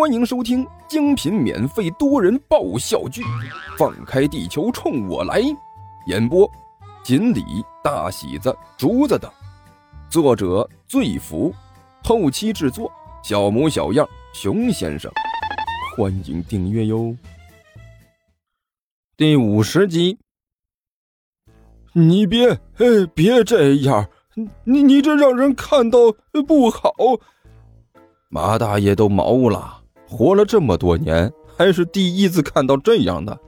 欢迎收听精品免费多人爆笑剧《放开地球冲我来》，演播：锦鲤、大喜子、竹子等，作者：醉福，后期制作：小模小样、熊先生。欢迎订阅哟。第五十集，你别，哎，别这样，你你这让人看到不好。马大爷都毛了。活了这么多年，还是第一次看到这样的。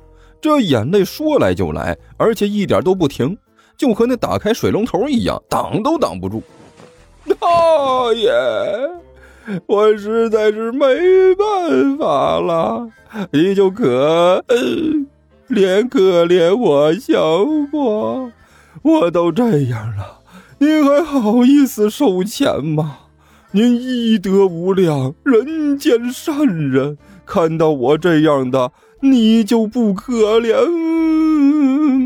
这眼泪说来就来，而且一点都不停，就和那打开水龙头一样，挡都挡不住。大爷，我实在是没办法了，你就可怜可怜我行不？我都这样了，你还好意思收钱吗？您医德无量，人间善人，看到我这样的，你就不可怜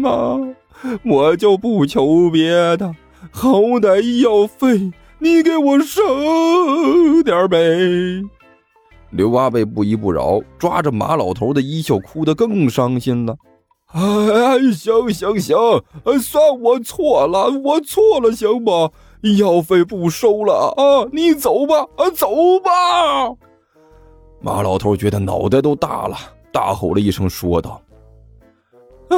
吗？我就不求别的，好歹医药费你给我省点呗。刘阿贝不依不饶，抓着马老头的衣袖，哭得更伤心了。哎，行行行，算我错了，我错了，行不？医药费不收了啊！你走吧，啊，走吧！马老头觉得脑袋都大了，大吼了一声，说道：“哎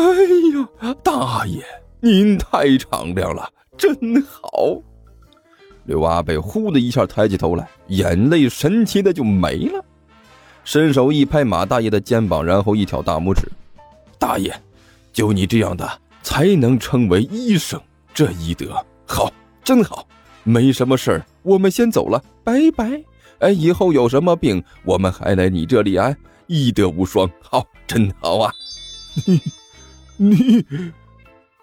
呀，大爷，您太敞亮了，真好！”刘阿贝呼的一下抬起头来，眼泪神奇的就没了，伸手一拍马大爷的肩膀，然后一挑大拇指：“大爷，就你这样的才能称为医生，这医德好。”真好，没什么事儿，我们先走了，拜拜。哎，以后有什么病，我们还来你这里啊，医德无双，好，真好啊。你，你，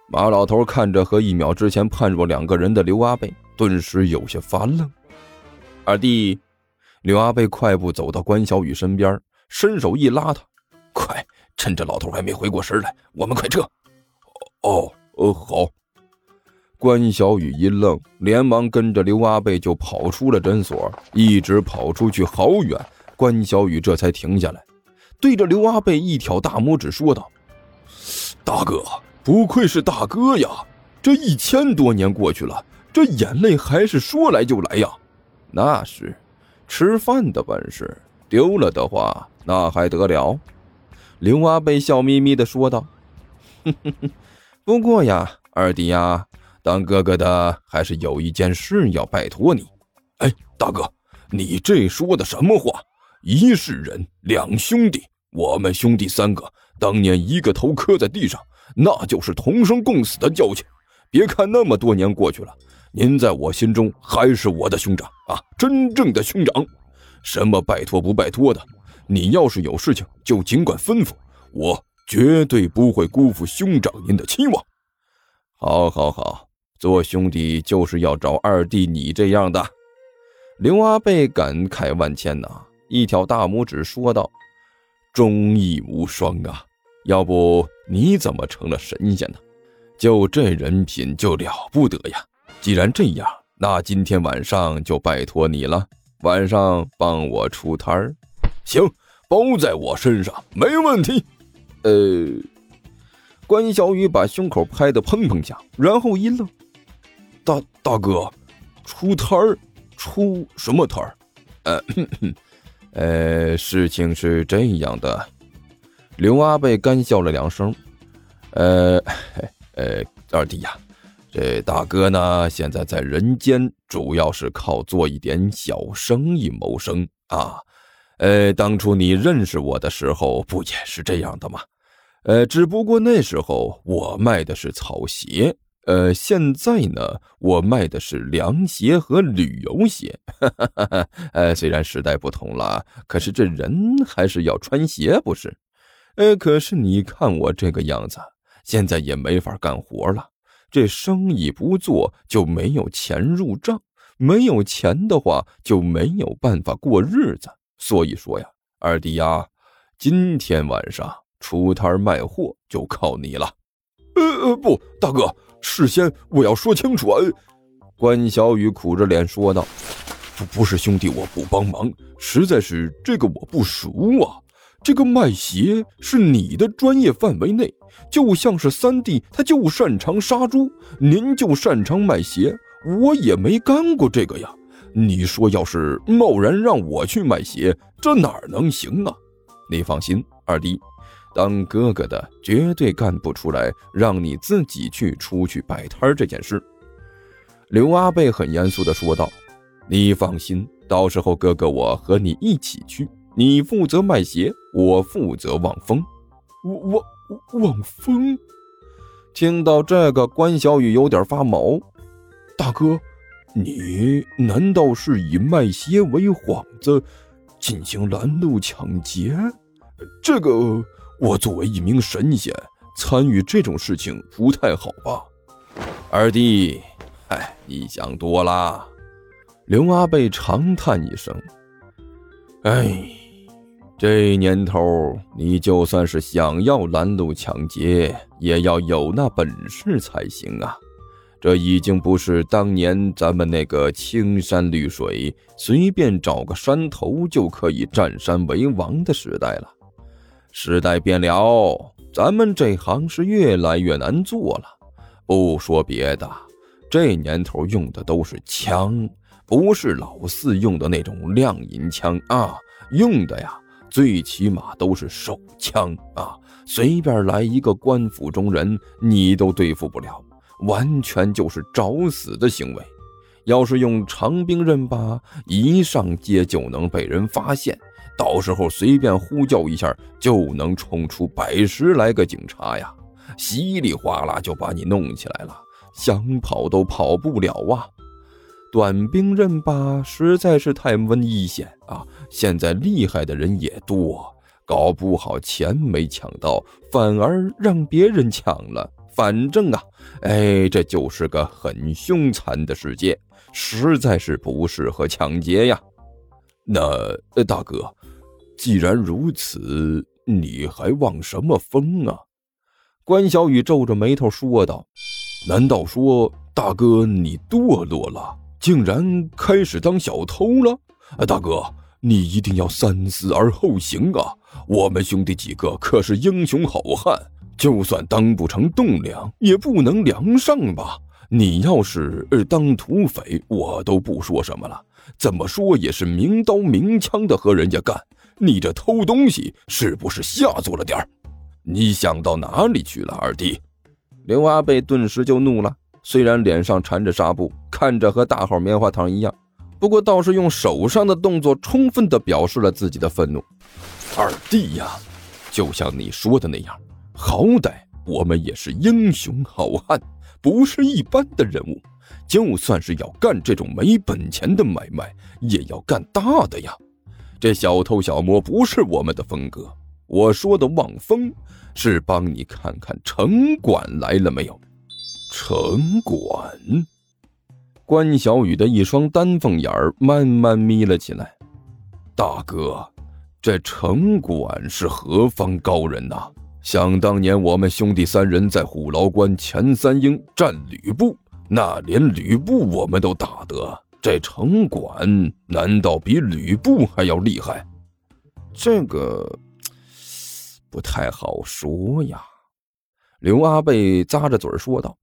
马老头看着和一秒之前判若两个人的刘阿贝，顿时有些发愣。二弟，刘阿贝快步走到关小雨身边，伸手一拉他，快，趁着老头还没回过神来，我们快撤。哦，哦，好。关小雨一愣，连忙跟着刘阿贝就跑出了诊所，一直跑出去好远，关小雨这才停下来，对着刘阿贝一挑大拇指，说道：“大哥，不愧是大哥呀！这一千多年过去了，这眼泪还是说来就来呀！那是，吃饭的本事，丢了的话那还得了？”刘阿贝笑眯眯的说道：“哼哼哼，不过呀，二弟呀。”当哥哥的还是有一件事要拜托你，哎，大哥，你这说的什么话？一世人，两兄弟，我们兄弟三个当年一个头磕在地上，那就是同生共死的交情。别看那么多年过去了，您在我心中还是我的兄长啊，真正的兄长。什么拜托不拜托的，你要是有事情就尽管吩咐，我绝对不会辜负兄长您的期望。好，好，好。做兄弟就是要找二弟你这样的，刘阿贝感慨万千呐，一挑大拇指说道：“忠义无双啊！要不你怎么成了神仙呢？就这人品就了不得呀！既然这样，那今天晚上就拜托你了，晚上帮我出摊儿。行，包在我身上，没问题。呃，关小雨把胸口拍得砰砰响，然后一愣。大大哥，出摊儿，出什么摊儿？呃，呃，事情是这样的，刘阿贝干笑了两声。呃，呃，二弟呀，这大哥呢，现在在人间主要是靠做一点小生意谋生啊。呃，当初你认识我的时候，不也是这样的吗？呃，只不过那时候我卖的是草鞋。呃，现在呢，我卖的是凉鞋和旅游鞋。呃，虽然时代不同了，可是这人还是要穿鞋，不是？呃，可是你看我这个样子，现在也没法干活了。这生意不做就没有钱入账，没有钱的话就没有办法过日子。所以说呀，二弟呀，今天晚上出摊卖货就靠你了。呃呃，不，大哥。事先我要说清楚。关小雨苦着脸说道：“不不是兄弟，我不帮忙，实在是这个我不熟啊。这个卖鞋是你的专业范围内，就像是三弟，他就擅长杀猪，您就擅长卖鞋，我也没干过这个呀。你说要是贸然让我去卖鞋，这哪能行啊？你放心，二弟，当哥哥的绝对干不出来让你自己去出去摆摊这件事。刘阿贝很严肃地说道：“你放心，到时候哥哥我和你一起去。”你负责卖鞋，我负责望风。我我望风？听到这个，关小雨有点发毛。大哥，你难道是以卖鞋为幌子进行拦路抢劫？这个，我作为一名神仙，参与这种事情不太好吧？二弟，哎，你想多了。刘阿贝长叹一声：“哎。”这年头，你就算是想要拦路抢劫，也要有那本事才行啊！这已经不是当年咱们那个青山绿水，随便找个山头就可以占山为王的时代了。时代变了，咱们这行是越来越难做了。不说别的，这年头用的都是枪，不是老四用的那种亮银枪啊，用的呀。最起码都是手枪啊！随便来一个官府中人，你都对付不了，完全就是找死的行为。要是用长兵刃吧，一上街就能被人发现，到时候随便呼叫一下，就能冲出百十来个警察呀，稀里哗啦就把你弄起来了，想跑都跑不了啊！短兵刃吧实在是太危险啊！现在厉害的人也多，搞不好钱没抢到，反而让别人抢了。反正啊，哎，这就是个很凶残的世界，实在是不适合抢劫呀。那呃大哥，既然如此，你还望什么风啊？关小雨皱着眉头说道：“难道说大哥你堕落了？”竟然开始当小偷了！大哥，你一定要三思而后行啊！我们兄弟几个可是英雄好汉，就算当不成栋梁，也不能梁上吧？你要是当土匪，我都不说什么了。怎么说也是明刀明枪的和人家干，你这偷东西是不是下作了点儿？你想到哪里去了，二弟？刘阿贝顿时就怒了。虽然脸上缠着纱布，看着和大号棉花糖一样，不过倒是用手上的动作充分的表示了自己的愤怒。二弟呀，就像你说的那样，好歹我们也是英雄好汉，不是一般的人物。就算是要干这种没本钱的买卖，也要干大的呀。这小偷小摸不是我们的风格。我说的望风，是帮你看看城管来了没有。城管，关小雨的一双丹凤眼儿慢慢眯了起来。大哥，这城管是何方高人呐？想当年我们兄弟三人在虎牢关前三英战吕布，那连吕布我们都打得，这城管难道比吕布还要厉害？这个不太好说呀。刘阿贝咂着嘴说道。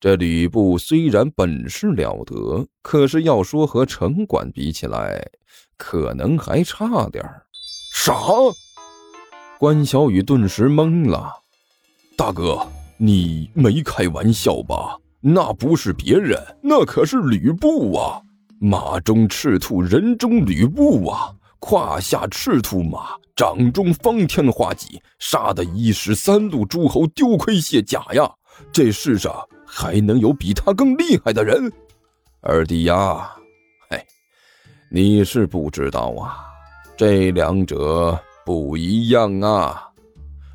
这吕布虽然本事了得，可是要说和城管比起来，可能还差点儿。啥？关小雨顿时懵了。大哥，你没开玩笑吧？那不是别人，那可是吕布啊！马中赤兔，人中吕布啊！胯下赤兔马，掌中方天画戟，杀得一时三路诸侯丢盔卸甲呀！这世上。还能有比他更厉害的人，二弟呀，嘿，你是不知道啊，这两者不一样啊。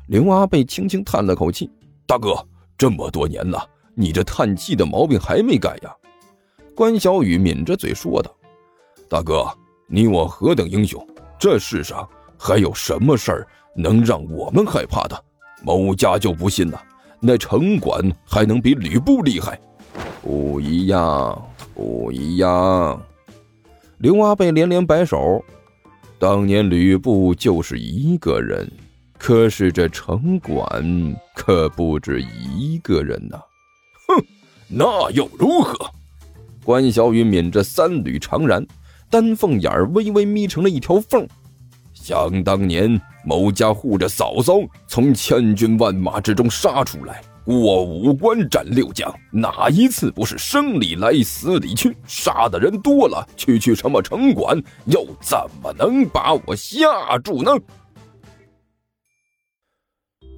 刘阿贝轻轻叹了口气：“大哥，这么多年了，你这叹气的毛病还没改呀？”关小雨抿着嘴说道：“大哥，你我何等英雄，这世上还有什么事儿能让我们害怕的？某家就不信了。”那城管还能比吕布厉害？不一样，不一样。刘阿贝连连摆手。当年吕布就是一个人，可是这城管可不止一个人呐！那又如何？关小雨抿着三缕长髯，丹凤眼儿微微眯成了一条缝。想当年，某家护着嫂嫂从千军万马之中杀出来，过五关斩六将，哪一次不是生里来死里去？杀的人多了，区区什么城管，又怎么能把我吓住呢？